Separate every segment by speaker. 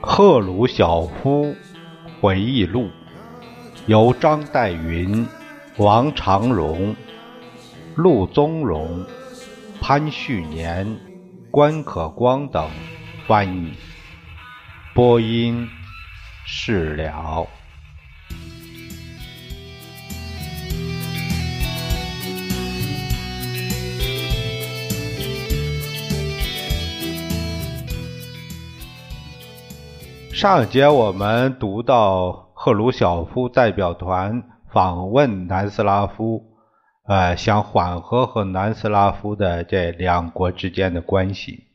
Speaker 1: 赫鲁晓夫回忆录，由张岱云、王长荣、陆宗荣、潘旭年、关可光等翻译，播音事了。上一节我们读到赫鲁晓夫代表团访问南斯拉夫，呃，想缓和和南斯拉夫的这两国之间的关系。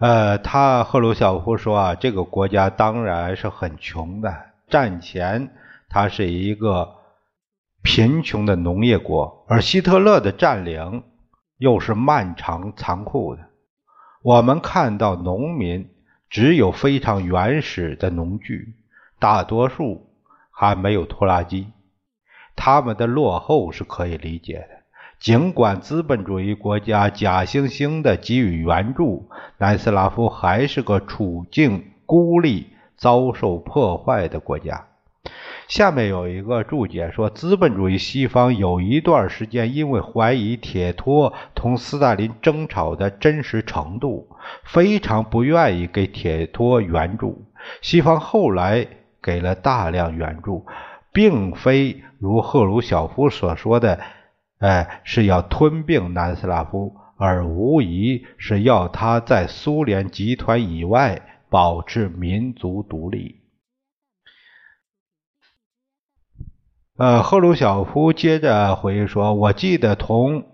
Speaker 1: 呃，他赫鲁晓夫说啊，这个国家当然是很穷的，战前它是一个贫穷的农业国，而希特勒的占领又是漫长残酷的。我们看到农民。只有非常原始的农具，大多数还没有拖拉机。他们的落后是可以理解的。尽管资本主义国家假惺惺地给予援助，南斯拉夫还是个处境孤立、遭受破坏的国家。下面有一个注解说，资本主义西方有一段时间因为怀疑铁托同斯大林争吵的真实程度，非常不愿意给铁托援助。西方后来给了大量援助，并非如赫鲁晓夫所说的，哎，是要吞并南斯拉夫，而无疑是要他在苏联集团以外保持民族独立。呃，赫鲁晓夫接着回忆说：“我记得同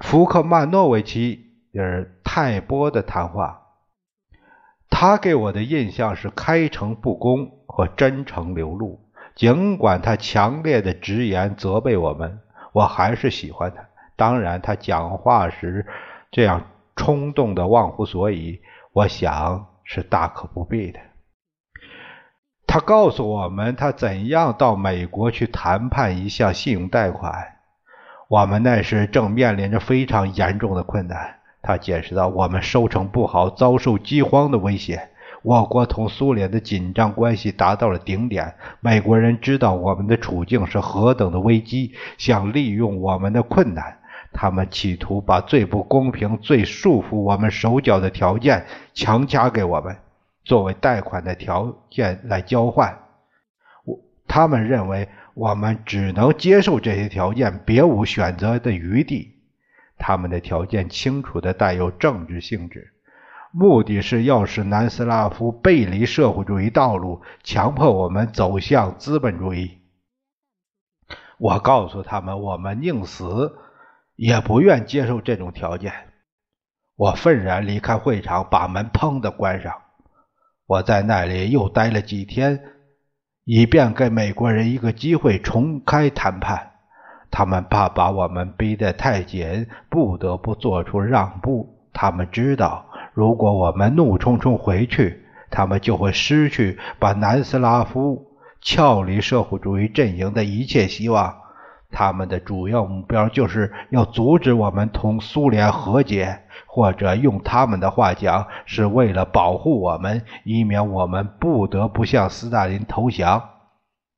Speaker 1: 福克曼诺维奇就是泰波的谈话，他给我的印象是开诚布公和真诚流露。尽管他强烈的直言责备我们，我还是喜欢他。当然，他讲话时这样冲动的忘乎所以，我想是大可不必的。”他告诉我们，他怎样到美国去谈判一项信用贷款。我们那时正面临着非常严重的困难。他解释道：“我们收成不好，遭受饥荒的威胁。我国同苏联的紧张关系达到了顶点。美国人知道我们的处境是何等的危机，想利用我们的困难。他们企图把最不公平、最束缚我们手脚的条件强加给我们。”作为贷款的条件来交换，我他们认为我们只能接受这些条件，别无选择的余地。他们的条件清楚的带有政治性质，目的是要使南斯拉夫背离社会主义道路，强迫我们走向资本主义。我告诉他们，我们宁死也不愿接受这种条件。我愤然离开会场，把门砰的关上。我在那里又待了几天，以便给美国人一个机会重开谈判。他们怕把我们逼得太紧，不得不做出让步。他们知道，如果我们怒冲冲回去，他们就会失去把南斯拉夫撬离社会主义阵营的一切希望。他们的主要目标就是要阻止我们同苏联和解，或者用他们的话讲，是为了保护我们，以免我们不得不向斯大林投降。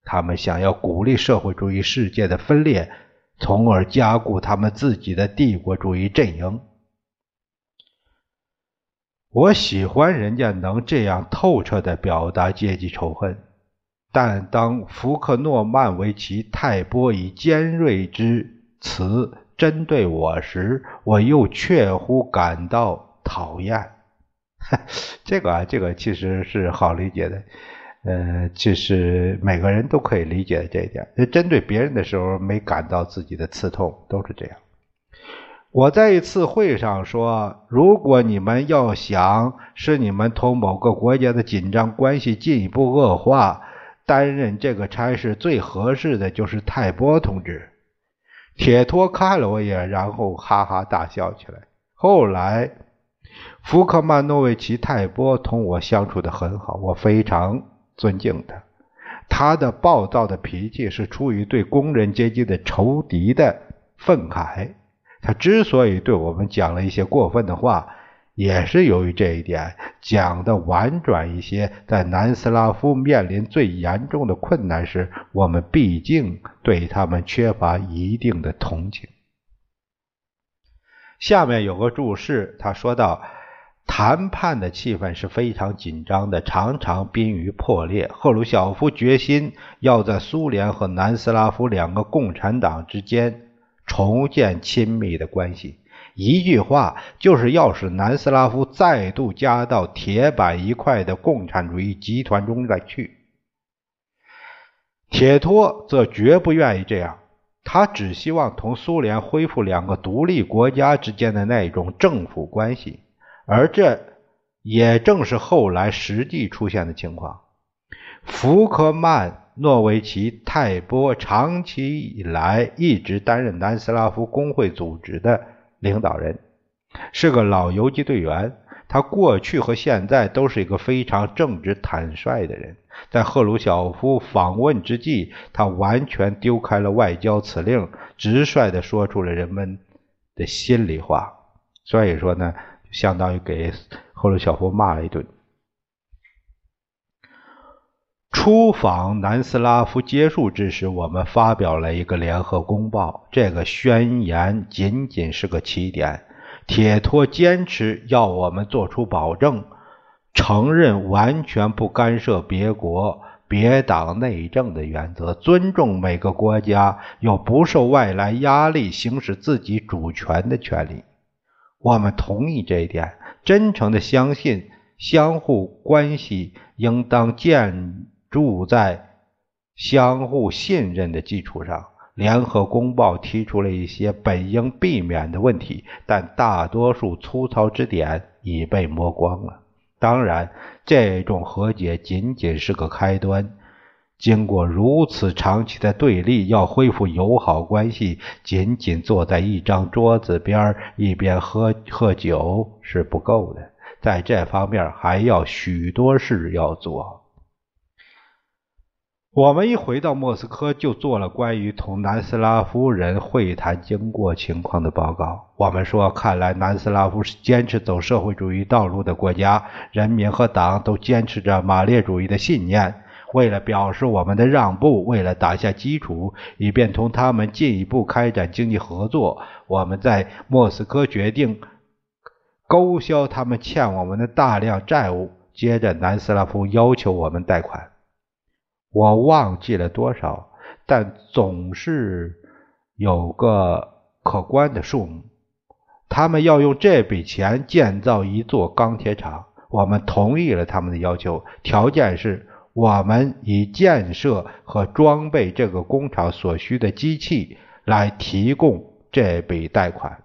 Speaker 1: 他们想要鼓励社会主义世界的分裂，从而加固他们自己的帝国主义阵营。我喜欢人家能这样透彻地表达阶级仇恨。但当福克诺曼维奇泰波以尖锐之词针对我时，我又确乎感到讨厌。这个啊，这个其实是好理解的，呃，其实每个人都可以理解这一点。针对别人的时候，没感到自己的刺痛，都是这样。我在一次会上说，如果你们要想使你们同某个国家的紧张关系进一步恶化，担任这个差事最合适的就是泰波同志。铁托看了我一眼，然后哈哈大笑起来。后来，福克曼诺维奇泰波同我相处的很好，我非常尊敬他。他的暴躁的脾气是出于对工人阶级的仇敌的愤慨。他之所以对我们讲了一些过分的话，也是由于这一点。讲的婉转一些，在南斯拉夫面临最严重的困难时，我们毕竟对他们缺乏一定的同情。下面有个注释，他说道。谈判的气氛是非常紧张的，常常濒于破裂。赫鲁晓夫决心要在苏联和南斯拉夫两个共产党之间重建亲密的关系。一句话，就是要使南斯拉夫再度加到铁板一块的共产主义集团中来去。铁托则绝不愿意这样，他只希望同苏联恢复两个独立国家之间的那种政府关系。而这也正是后来实际出现的情况。福克曼诺维奇泰波长期以来一直担任南斯拉夫工会组织的领导人，是个老游击队员。他过去和现在都是一个非常正直坦率的人。在赫鲁晓夫访问之际，他完全丢开了外交辞令，直率地说出了人们的心里话。所以说呢。相当于给赫鲁晓夫骂了一顿。出访南斯拉夫结束之时，我们发表了一个联合公报。这个宣言仅仅是个起点。铁托坚持要我们做出保证，承认完全不干涉别国别党内政的原则，尊重每个国家有不受外来压力行使自己主权的权利。我们同意这一点，真诚的相信相互关系应当建住在相互信任的基础上。联合公报提出了一些本应避免的问题，但大多数粗糙之点已被磨光了。当然，这种和解仅仅是个开端。经过如此长期的对立，要恢复友好关系，仅仅坐在一张桌子边一边喝喝酒是不够的，在这方面还要许多事要做。我们一回到莫斯科，就做了关于同南斯拉夫人会谈经过情况的报告。我们说，看来南斯拉夫是坚持走社会主义道路的国家，人民和党都坚持着马列主义的信念。为了表示我们的让步，为了打下基础，以便同他们进一步开展经济合作，我们在莫斯科决定勾销他们欠我们的大量债务。接着，南斯拉夫要求我们贷款，我忘记了多少，但总是有个可观的数目。他们要用这笔钱建造一座钢铁厂，我们同意了他们的要求，条件是。我们以建设和装备这个工厂所需的机器来提供这笔贷款。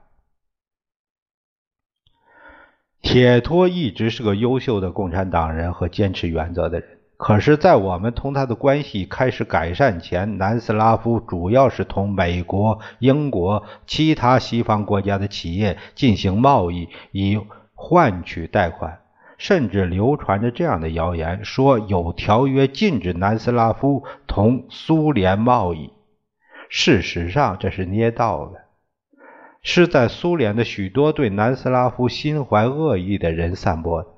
Speaker 1: 铁托一直是个优秀的共产党人和坚持原则的人，可是，在我们同他的关系开始改善前，南斯拉夫主要是同美国、英国、其他西方国家的企业进行贸易，以换取贷款。甚至流传着这样的谣言，说有条约禁止南斯拉夫同苏联贸易。事实上，这是捏造的，是在苏联的许多对南斯拉夫心怀恶意的人散播的。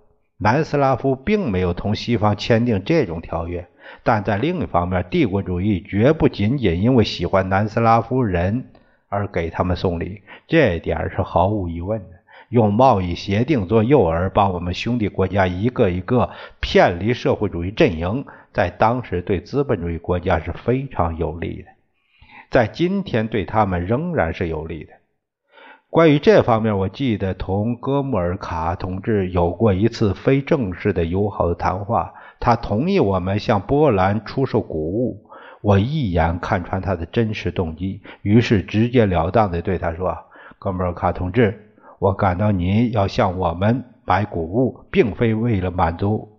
Speaker 1: 南斯拉夫并没有同西方签订这种条约，但在另一方面，帝国主义绝不仅仅因为喜欢南斯拉夫人而给他们送礼，这点是毫无疑问的。用贸易协定做诱饵，把我们兄弟国家一个一个偏离社会主义阵营，在当时对资本主义国家是非常有利的，在今天对他们仍然是有利的。关于这方面，我记得同戈穆尔卡同志有过一次非正式的友好的谈话，他同意我们向波兰出售谷物。我一眼看穿他的真实动机，于是直截了当地对他说：“戈穆尔卡同志。”我感到您要向我们买谷物，并非为了满足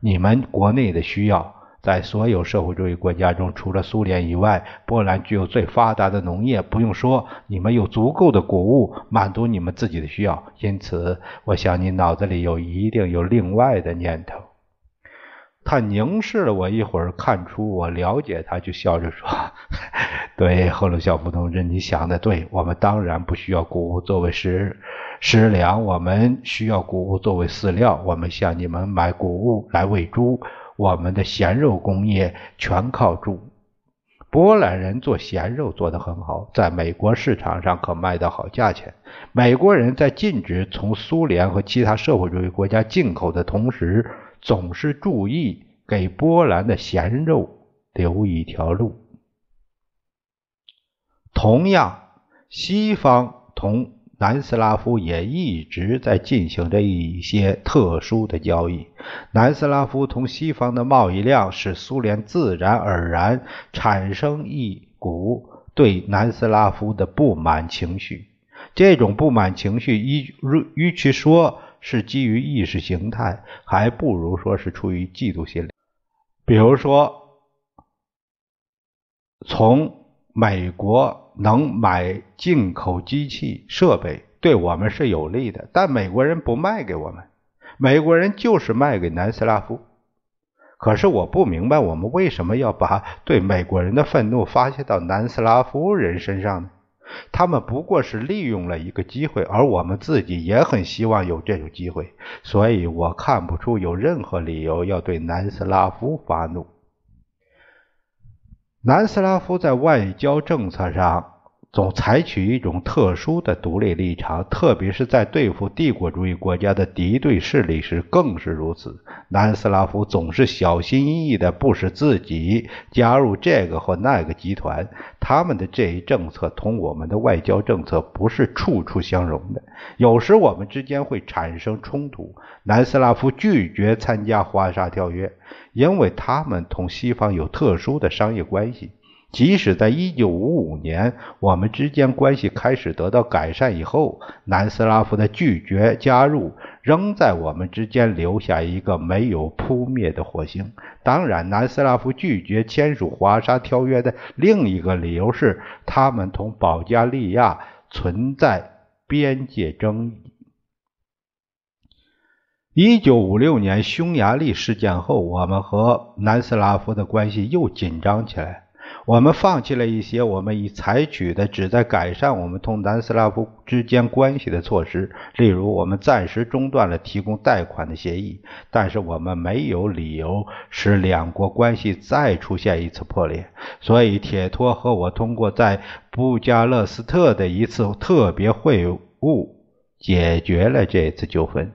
Speaker 1: 你们国内的需要。在所有社会主义国家中，除了苏联以外，波兰具有最发达的农业。不用说，你们有足够的谷物满足你们自己的需要。因此，我想你脑子里有一定有另外的念头。他凝视了我一会儿，看出我了解他，就笑着说：“ 对，赫鲁晓夫同志，你想的对，我们当然不需要谷物作为食食粮，我们需要谷物作为饲料。我们向你们买谷物来喂猪，我们的咸肉工业全靠猪。波兰人做咸肉做得很好，在美国市场上可卖得好价钱。美国人在禁止从苏联和其他社会主义国家进口的同时。”总是注意给波兰的咸肉留一条路。同样，西方同南斯拉夫也一直在进行着一些特殊的交易。南斯拉夫同西方的贸易量使苏联自然而然产生一股对南斯拉夫的不满情绪。这种不满情绪，与与其说，是基于意识形态，还不如说是出于嫉妒心理。比如说，从美国能买进口机器设备，对我们是有利的，但美国人不卖给我们，美国人就是卖给南斯拉夫。可是我不明白，我们为什么要把对美国人的愤怒发泄到南斯拉夫人身上呢？他们不过是利用了一个机会，而我们自己也很希望有这种机会，所以我看不出有任何理由要对南斯拉夫发怒。南斯拉夫在外交政策上。总采取一种特殊的独立立场，特别是在对付帝国主义国家的敌对势力时更是如此。南斯拉夫总是小心翼翼地不使自己加入这个或那个集团。他们的这一政策同我们的外交政策不是处处相容的，有时我们之间会产生冲突。南斯拉夫拒绝参加华沙条约，因为他们同西方有特殊的商业关系。即使在1955年我们之间关系开始得到改善以后，南斯拉夫的拒绝加入仍在我们之间留下一个没有扑灭的火星。当然，南斯拉夫拒绝签署华沙条约的另一个理由是他们同保加利亚存在边界争议。1956年匈牙利事件后，我们和南斯拉夫的关系又紧张起来。我们放弃了一些我们已采取的旨在改善我们同南斯拉夫之间关系的措施，例如，我们暂时中断了提供贷款的协议。但是，我们没有理由使两国关系再出现一次破裂。所以，铁托和我通过在布加勒斯特的一次特别会晤解决了这次纠纷。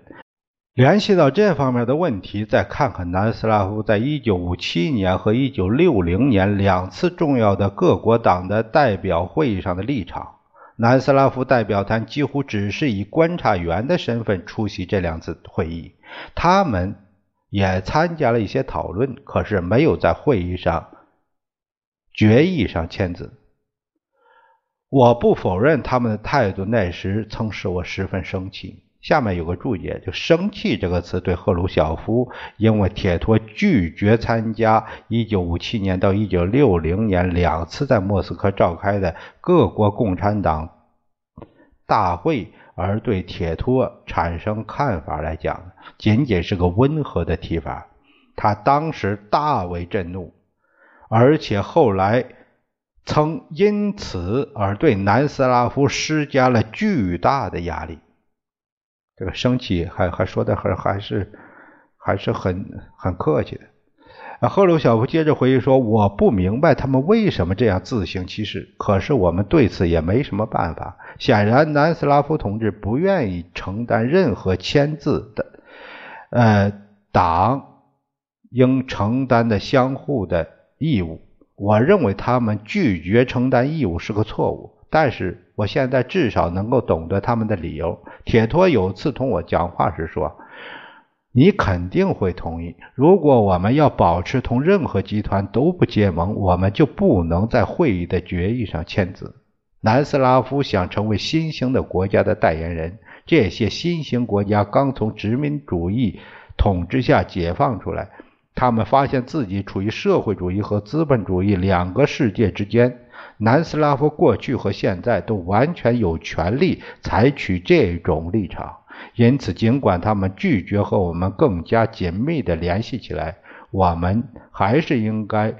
Speaker 1: 联系到这方面的问题，再看看南斯拉夫在1957年和1960年两次重要的各国党的代表会议上的立场。南斯拉夫代表团几乎只是以观察员的身份出席这两次会议，他们也参加了一些讨论，可是没有在会议上决议上签字。我不否认他们的态度那时曾使我十分生气。下面有个注解，就“生气”这个词对赫鲁晓夫因为铁托拒绝参加1957年到1960年两次在莫斯科召开的各国共产党大会而对铁托产生看法来讲，仅仅是个温和的提法。他当时大为震怒，而且后来曾因此而对南斯拉夫施加了巨大的压力。这个生气还还说的还还是还是很很客气的。赫鲁晓夫接着回忆说：“我不明白他们为什么这样自行其事，可是我们对此也没什么办法。显然，南斯拉夫同志不愿意承担任何签字的，呃，党应承担的相互的义务。我认为他们拒绝承担义务是个错误。”但是我现在至少能够懂得他们的理由。铁托有次同我讲话时说：“你肯定会同意，如果我们要保持同任何集团都不结盟，我们就不能在会议的决议上签字。”南斯拉夫想成为新兴的国家的代言人。这些新兴国家刚从殖民主义统治下解放出来，他们发现自己处于社会主义和资本主义两个世界之间。南斯拉夫过去和现在都完全有权利采取这种立场，因此，尽管他们拒绝和我们更加紧密地联系起来，我们还是应该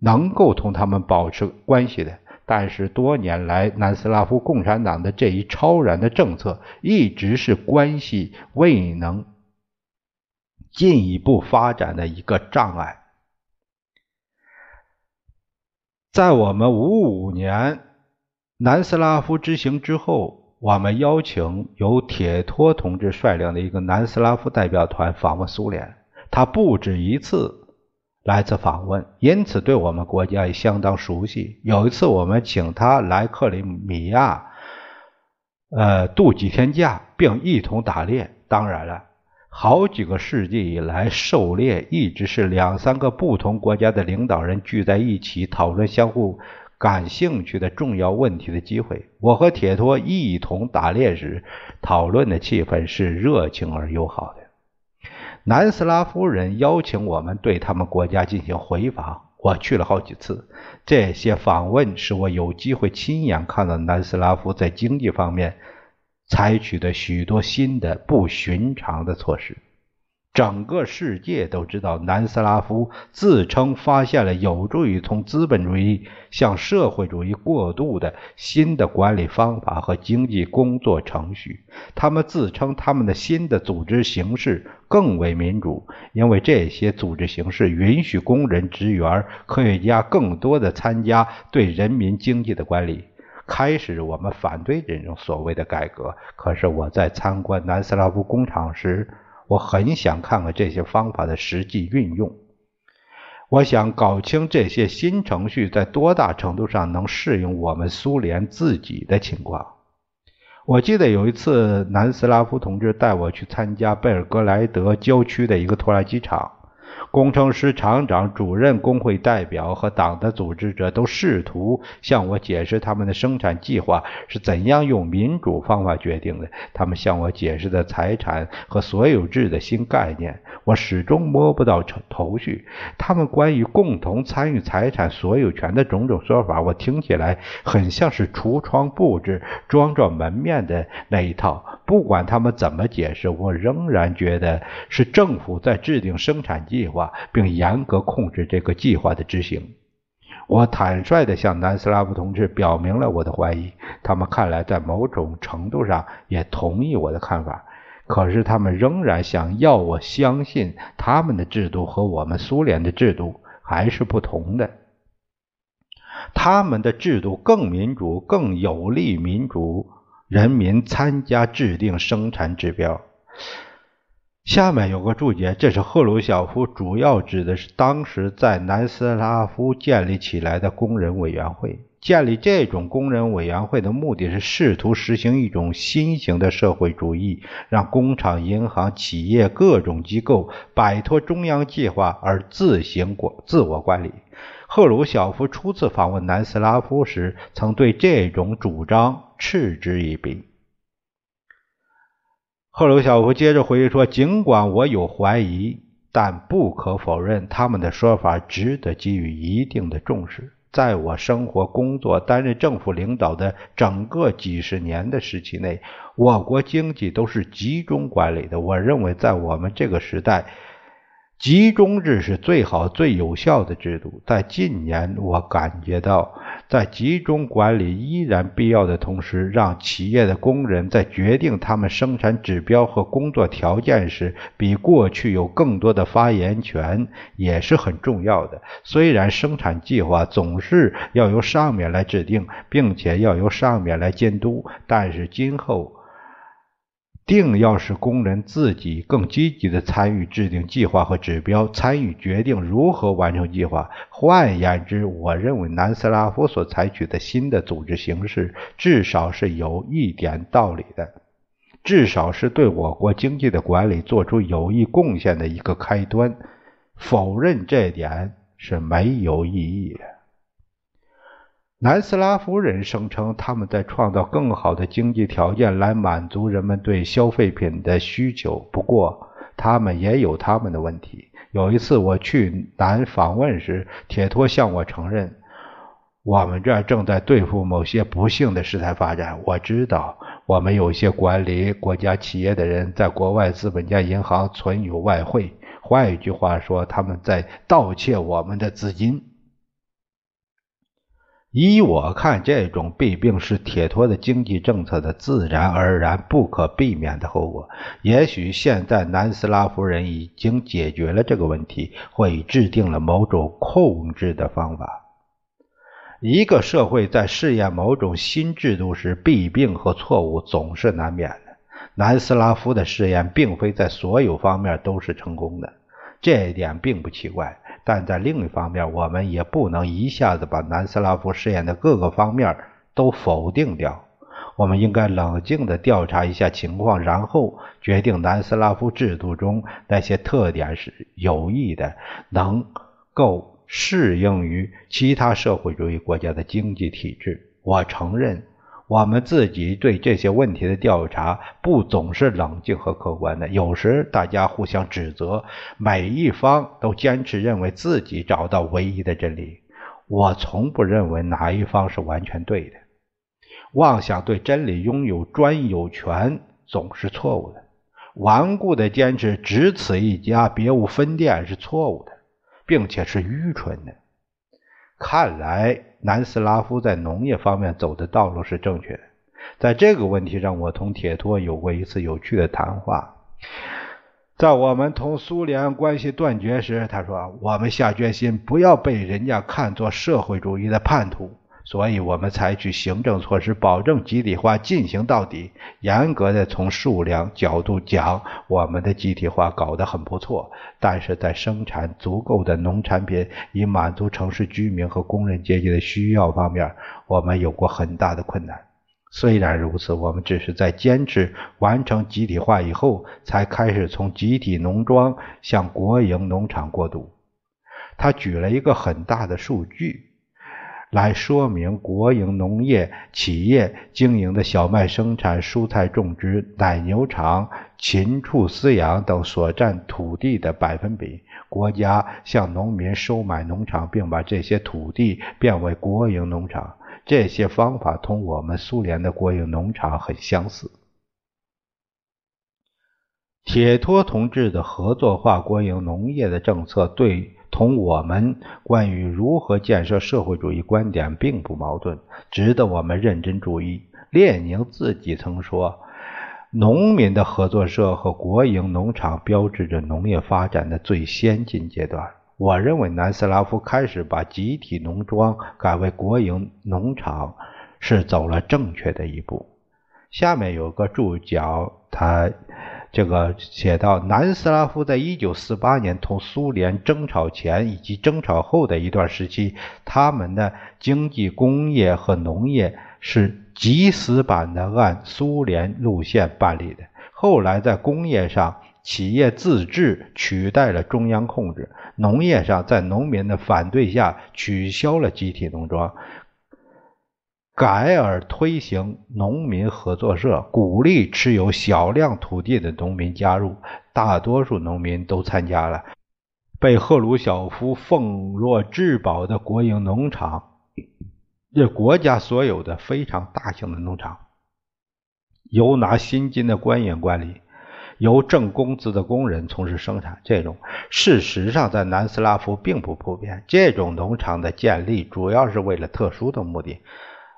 Speaker 1: 能够同他们保持关系的。但是多年来，南斯拉夫共产党的这一超然的政策，一直是关系未能进一步发展的一个障碍。在我们五五年南斯拉夫之行之后，我们邀请由铁托同志率领的一个南斯拉夫代表团访问苏联。他不止一次来此访问，因此对我们国家也相当熟悉。有一次，我们请他来克里米亚，呃，度几天假，并一同打猎。当然了。好几个世纪以来，狩猎一直是两三个不同国家的领导人聚在一起讨论相互感兴趣的重要问题的机会。我和铁托一同打猎时，讨论的气氛是热情而友好的。南斯拉夫人邀请我们对他们国家进行回访，我去了好几次。这些访问使我有机会亲眼看到南斯拉夫在经济方面。采取的许多新的不寻常的措施，整个世界都知道，南斯拉夫自称发现了有助于从资本主义向社会主义过渡的新的管理方法和经济工作程序。他们自称他们的新的组织形式更为民主，因为这些组织形式允许工人、职员、科学家更多的参加对人民经济的管理。开始，我们反对这种所谓的改革。可是我在参观南斯拉夫工厂时，我很想看看这些方法的实际运用。我想搞清这些新程序在多大程度上能适应我们苏联自己的情况。我记得有一次，南斯拉夫同志带我去参加贝尔格莱德郊区的一个拖拉机厂。工程师、厂长、主任、工会代表和党的组织者都试图向我解释他们的生产计划是怎样用民主方法决定的。他们向我解释的财产和所有制的新概念，我始终摸不到头绪。他们关于共同参与财产所有权的种种说法，我听起来很像是橱窗布置、装着门面的那一套。不管他们怎么解释，我仍然觉得是政府在制定生产计划，并严格控制这个计划的执行。我坦率地向南斯拉夫同志表明了我的怀疑，他们看来在某种程度上也同意我的看法。可是他们仍然想要我相信他们的制度和我们苏联的制度还是不同的。他们的制度更民主，更有利民主。人民参加制定生产指标。下面有个注解，这是赫鲁晓夫主要指的是当时在南斯拉夫建立起来的工人委员会。建立这种工人委员会的目的是试图实行一种新型的社会主义，让工厂、银行、企业各种机构摆脱中央计划而自行管自我管理。赫鲁晓夫初次访问南斯拉夫时，曾对这种主张嗤之以鼻。赫鲁晓夫接着回忆说：“尽管我有怀疑，但不可否认，他们的说法值得给予一定的重视。在我生活、工作、担任政府领导的整个几十年的时期内，我国经济都是集中管理的。我认为，在我们这个时代。”集中制是最好、最有效的制度。在近年，我感觉到，在集中管理依然必要的同时，让企业的工人在决定他们生产指标和工作条件时，比过去有更多的发言权，也是很重要的。虽然生产计划总是要由上面来制定，并且要由上面来监督，但是今后。定要使工人自己更积极地参与制定计划和指标，参与决定如何完成计划。换言之，我认为南斯拉夫所采取的新的组织形式，至少是有一点道理的，至少是对我国经济的管理做出有益贡献的一个开端。否认这点是没有意义的。南斯拉夫人声称，他们在创造更好的经济条件来满足人们对消费品的需求。不过，他们也有他们的问题。有一次我去南访问时，铁托向我承认，我们这儿正在对付某些不幸的事态发展。我知道，我们有些管理国家企业的人在国外资本家银行存有外汇。换一句话说，他们在盗窃我们的资金。依我看，这种弊病是铁托的经济政策的自然而然、不可避免的后果。也许现在南斯拉夫人已经解决了这个问题，或已制定了某种控制的方法。一个社会在试验某种新制度时，弊病和错误总是难免的。南斯拉夫的试验并非在所有方面都是成功的，这一点并不奇怪。但在另一方面，我们也不能一下子把南斯拉夫试验的各个方面都否定掉。我们应该冷静地调查一下情况，然后决定南斯拉夫制度中那些特点是有益的，能够适应于其他社会主义国家的经济体制。我承认。我们自己对这些问题的调查不总是冷静和客观的，有时大家互相指责，每一方都坚持认为自己找到唯一的真理。我从不认为哪一方是完全对的。妄想对真理拥有专有权总是错误的，顽固的坚持只此一家，别无分店是错误的，并且是愚蠢的。看来。南斯拉夫在农业方面走的道路是正确的。在这个问题上，我同铁托有过一次有趣的谈话。在我们同苏联关系断绝时，他说：“我们下决心不要被人家看作社会主义的叛徒。”所以，我们采取行政措施，保证集体化进行到底。严格的从数量角度讲，我们的集体化搞得很不错。但是在生产足够的农产品，以满足城市居民和工人阶级的需要方面，我们有过很大的困难。虽然如此，我们只是在坚持完成集体化以后，才开始从集体农庄向国营农场过渡。他举了一个很大的数据。来说明国营农业企业经营的小麦生产、蔬菜种植、奶牛场、禽畜饲养等所占土地的百分比。国家向农民收买农场，并把这些土地变为国营农场。这些方法同我们苏联的国营农场很相似。铁托同志的合作化国营农业的政策对。同我们关于如何建设社会主义观点并不矛盾，值得我们认真注意。列宁自己曾说：“农民的合作社和国营农场标志着农业发展的最先进阶段。”我认为南斯拉夫开始把集体农庄改为国营农场，是走了正确的一步。下面有个注脚，他。这个写到，南斯拉夫在一九四八年同苏联争吵前以及争吵后的一段时期，他们的经济、工业和农业是极死板的按苏联路线办理的。后来在工业上，企业自治取代了中央控制；农业上，在农民的反对下，取消了集体农庄。改而推行农民合作社，鼓励持有小量土地的农民加入。大多数农民都参加了被赫鲁晓夫奉若至宝的国营农场，这国家所有的非常大型的农场，由拿薪金的官员管理，由挣工资的工人从事生产。这种事实上在南斯拉夫并不普遍。这种农场的建立主要是为了特殊的目的。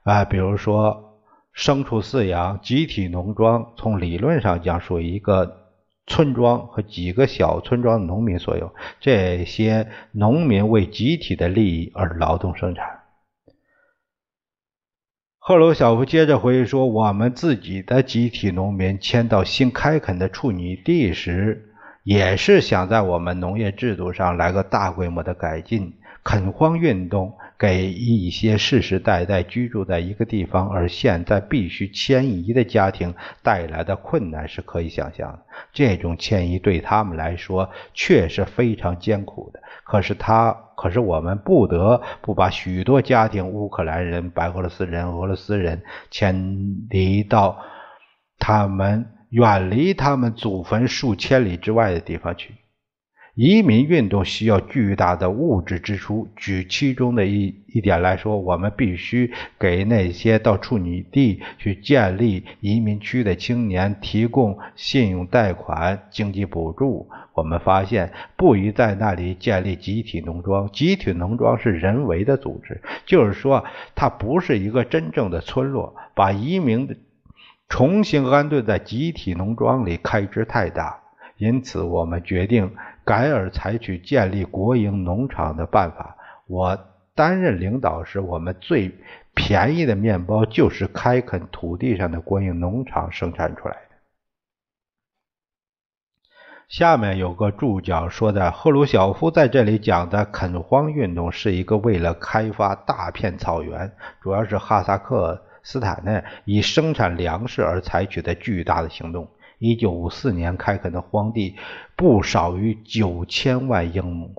Speaker 1: 啊，比如说牲畜饲养、集体农庄，从理论上讲属于一个村庄和几个小村庄的农民所有。这些农民为集体的利益而劳动生产。赫鲁晓夫接着回忆说：“我们自己的集体农民迁到新开垦的处女地时，也是想在我们农业制度上来个大规模的改进。垦荒运动。”给一些世世代代居住在一个地方，而现在必须迁移的家庭带来的困难是可以想象的。这种迁移对他们来说确实非常艰苦的。可是他，可是我们不得不把许多家庭——乌克兰人、白俄罗斯人、俄罗斯人——迁离到他们远离他们祖坟数千里之外的地方去。移民运动需要巨大的物质支出。举其中的一一点来说，我们必须给那些到处女地去建立移民区的青年提供信用贷款、经济补助。我们发现，不宜在那里建立集体农庄。集体农庄是人为的组织，就是说，它不是一个真正的村落。把移民重新安顿在集体农庄里，开支太大。因此，我们决定改而采取建立国营农场的办法。我担任领导时，我们最便宜的面包就是开垦土地上的国营农场生产出来的。下面有个注脚说的，赫鲁晓夫在这里讲的垦荒运动是一个为了开发大片草原，主要是哈萨克斯坦呢，以生产粮食而采取的巨大的行动。一九五四年开垦的荒地不少于九千万英亩，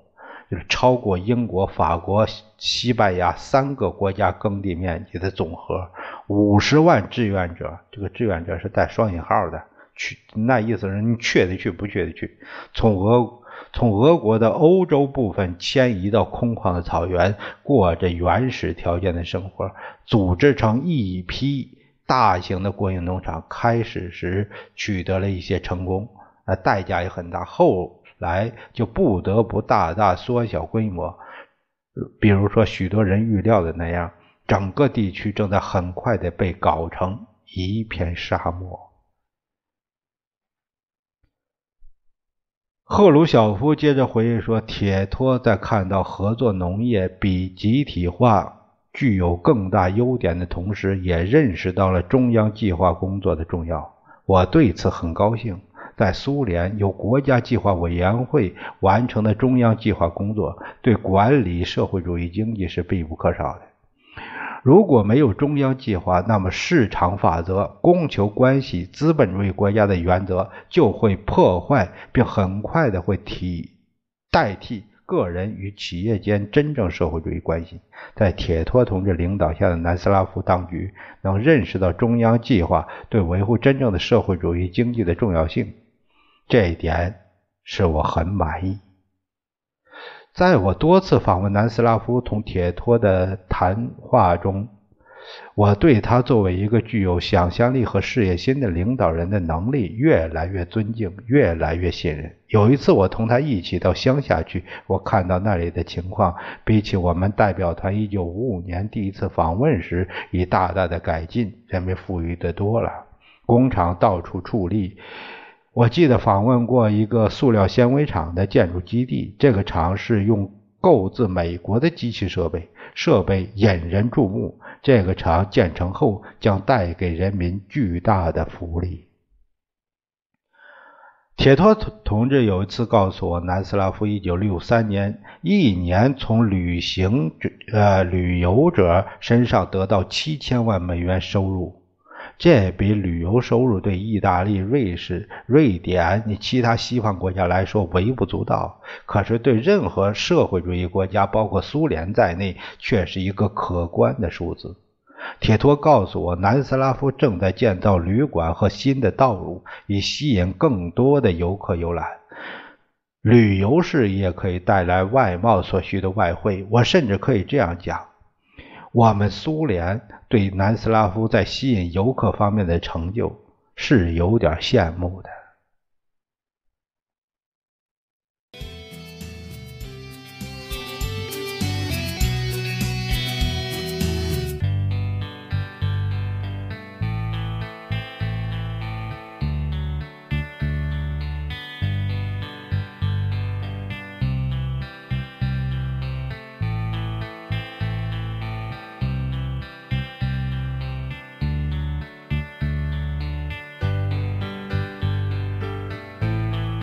Speaker 1: 就是超过英国、法国、西班牙三个国家耕地面积的总和。五十万志愿者，这个志愿者是带双引号的，去那意思是你去得去，不去得去。从俄从俄国的欧洲部分迁移到空旷的草原，过着原始条件的生活，组织成一批。大型的国营农场开始时取得了一些成功，呃，代价也很大。后来就不得不大大缩小规模，比如说许多人预料的那样，整个地区正在很快的被搞成一片沙漠。赫鲁晓夫接着回忆说：“铁托在看到合作农业比集体化。”具有更大优点的同时，也认识到了中央计划工作的重要。我对此很高兴。在苏联，由国家计划委员会完成的中央计划工作，对管理社会主义经济是必不可少的。如果没有中央计划，那么市场法则、供求关系、资本主义国家的原则就会破坏，并很快的会替代替。个人与企业间真正社会主义关系，在铁托同志领导下的南斯拉夫当局能认识到中央计划对维护真正的社会主义经济的重要性，这一点是我很满意。在我多次访问南斯拉夫同铁托的谈话中。我对他作为一个具有想象力和事业心的领导人的能力越来越尊敬，越来越信任。有一次，我同他一起到乡下去，我看到那里的情况比起我们代表团1955年第一次访问时已大大的改进，人们富裕的多了，工厂到处矗立。我记得访问过一个塑料纤维厂的建筑基地，这个厂是用购自美国的机器设备，设备引人注目。这个厂建成后将带给人民巨大的福利。铁托同同志有一次告诉我，南斯拉夫一九六三年一年从旅行者呃旅游者身上得到七千万美元收入。这比旅游收入对意大利、瑞士、瑞典你其他西方国家来说微不足道，可是对任何社会主义国家，包括苏联在内，却是一个可观的数字。铁托告诉我，南斯拉夫正在建造旅馆和新的道路，以吸引更多的游客游览。旅游事业可以带来外贸所需的外汇。我甚至可以这样讲。我们苏联对南斯拉夫在吸引游客方面的成就是有点羡慕的。